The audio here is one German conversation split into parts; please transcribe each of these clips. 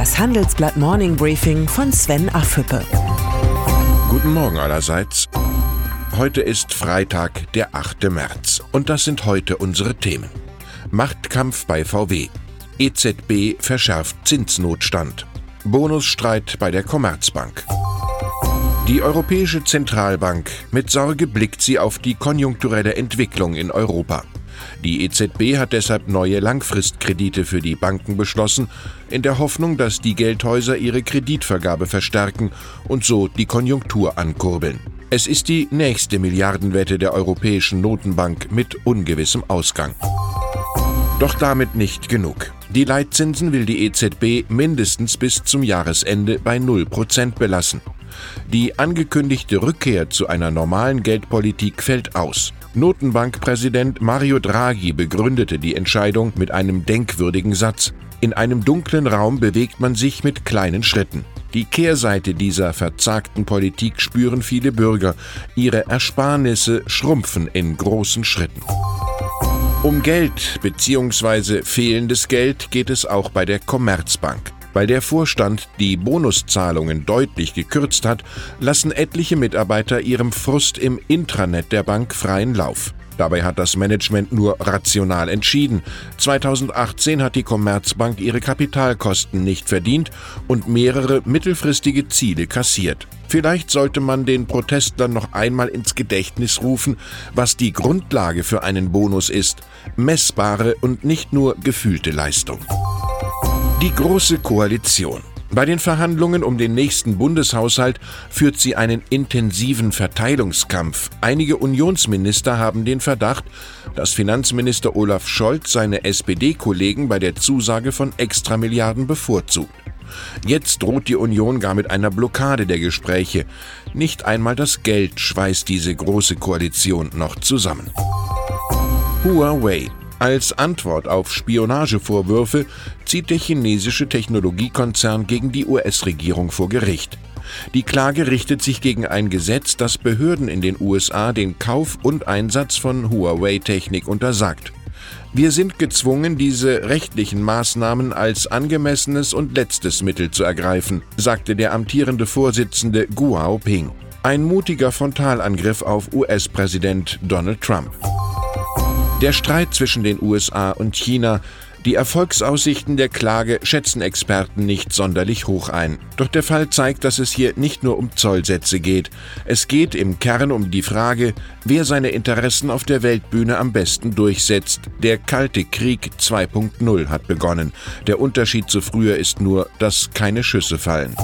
Das Handelsblatt Morning Briefing von Sven Affüppe. Guten Morgen allerseits. Heute ist Freitag, der 8. März. Und das sind heute unsere Themen. Machtkampf bei VW. EZB verschärft Zinsnotstand. Bonusstreit bei der Commerzbank. Die Europäische Zentralbank. Mit Sorge blickt sie auf die konjunkturelle Entwicklung in Europa. Die EZB hat deshalb neue Langfristkredite für die Banken beschlossen, in der Hoffnung, dass die Geldhäuser ihre Kreditvergabe verstärken und so die Konjunktur ankurbeln. Es ist die nächste Milliardenwette der Europäischen Notenbank mit ungewissem Ausgang. Doch damit nicht genug. Die Leitzinsen will die EZB mindestens bis zum Jahresende bei 0% belassen. Die angekündigte Rückkehr zu einer normalen Geldpolitik fällt aus. Notenbankpräsident Mario Draghi begründete die Entscheidung mit einem denkwürdigen Satz. In einem dunklen Raum bewegt man sich mit kleinen Schritten. Die Kehrseite dieser verzagten Politik spüren viele Bürger. Ihre Ersparnisse schrumpfen in großen Schritten. Um Geld bzw. fehlendes Geld geht es auch bei der Commerzbank. Weil der Vorstand die Bonuszahlungen deutlich gekürzt hat, lassen etliche Mitarbeiter ihrem Frust im Intranet der Bank freien Lauf. Dabei hat das Management nur rational entschieden. 2018 hat die Commerzbank ihre Kapitalkosten nicht verdient und mehrere mittelfristige Ziele kassiert. Vielleicht sollte man den Protestlern noch einmal ins Gedächtnis rufen, was die Grundlage für einen Bonus ist. Messbare und nicht nur gefühlte Leistung. Die Große Koalition. Bei den Verhandlungen um den nächsten Bundeshaushalt führt sie einen intensiven Verteilungskampf. Einige Unionsminister haben den Verdacht, dass Finanzminister Olaf Scholz seine SPD-Kollegen bei der Zusage von Extramilliarden bevorzugt. Jetzt droht die Union gar mit einer Blockade der Gespräche. Nicht einmal das Geld schweißt diese große Koalition noch zusammen. Huawei als Antwort auf Spionagevorwürfe zieht der chinesische Technologiekonzern gegen die US-Regierung vor Gericht. Die Klage richtet sich gegen ein Gesetz, das Behörden in den USA den Kauf und Einsatz von Huawei-Technik untersagt. Wir sind gezwungen, diese rechtlichen Maßnahmen als angemessenes und letztes Mittel zu ergreifen, sagte der amtierende Vorsitzende Guo Ping. Ein mutiger Frontalangriff auf US-Präsident Donald Trump. Der Streit zwischen den USA und China, die Erfolgsaussichten der Klage schätzen Experten nicht sonderlich hoch ein. Doch der Fall zeigt, dass es hier nicht nur um Zollsätze geht. Es geht im Kern um die Frage, wer seine Interessen auf der Weltbühne am besten durchsetzt. Der Kalte Krieg 2.0 hat begonnen. Der Unterschied zu früher ist nur, dass keine Schüsse fallen.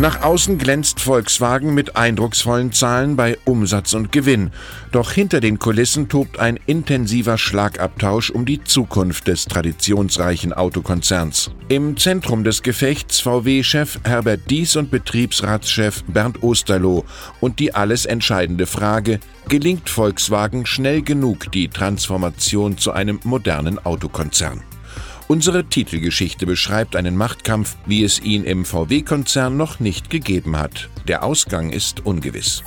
Nach außen glänzt Volkswagen mit eindrucksvollen Zahlen bei Umsatz und Gewinn. Doch hinter den Kulissen tobt ein intensiver Schlagabtausch um die Zukunft des traditionsreichen Autokonzerns. Im Zentrum des Gefechts VW-Chef Herbert Dies und Betriebsratschef Bernd Osterloh und die alles entscheidende Frage, gelingt Volkswagen schnell genug die Transformation zu einem modernen Autokonzern? Unsere Titelgeschichte beschreibt einen Machtkampf, wie es ihn im VW-Konzern noch nicht gegeben hat. Der Ausgang ist ungewiss.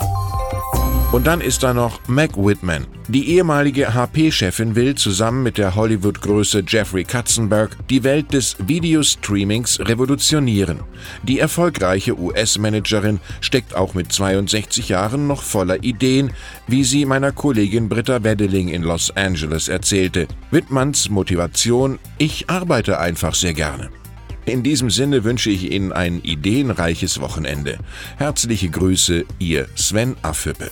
Und dann ist da noch Meg Whitman. Die ehemalige HP-Chefin will zusammen mit der Hollywood-Größe Jeffrey Katzenberg die Welt des Videostreamings revolutionieren. Die erfolgreiche US-Managerin steckt auch mit 62 Jahren noch voller Ideen, wie sie meiner Kollegin Britta Wedeling in Los Angeles erzählte. Whitmans Motivation, ich arbeite einfach sehr gerne. In diesem Sinne wünsche ich Ihnen ein ideenreiches Wochenende. Herzliche Grüße, Ihr Sven Affüppe.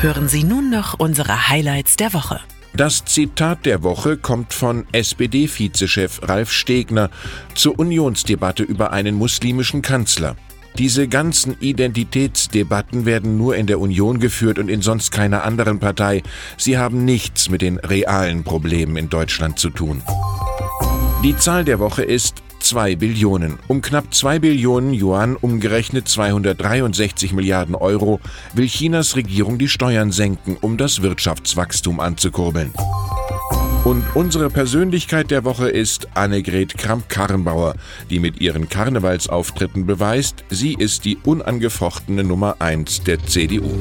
Hören Sie nun noch unsere Highlights der Woche. Das Zitat der Woche kommt von SPD-Vizechef Ralf Stegner zur Unionsdebatte über einen muslimischen Kanzler. Diese ganzen Identitätsdebatten werden nur in der Union geführt und in sonst keiner anderen Partei. Sie haben nichts mit den realen Problemen in Deutschland zu tun. Die Zahl der Woche ist 2 Billionen. Um knapp 2 Billionen Yuan, umgerechnet 263 Milliarden Euro, will Chinas Regierung die Steuern senken, um das Wirtschaftswachstum anzukurbeln. Und unsere Persönlichkeit der Woche ist Annegret Kramp-Karrenbauer, die mit ihren Karnevalsauftritten beweist, sie ist die unangefochtene Nummer 1 der CDU.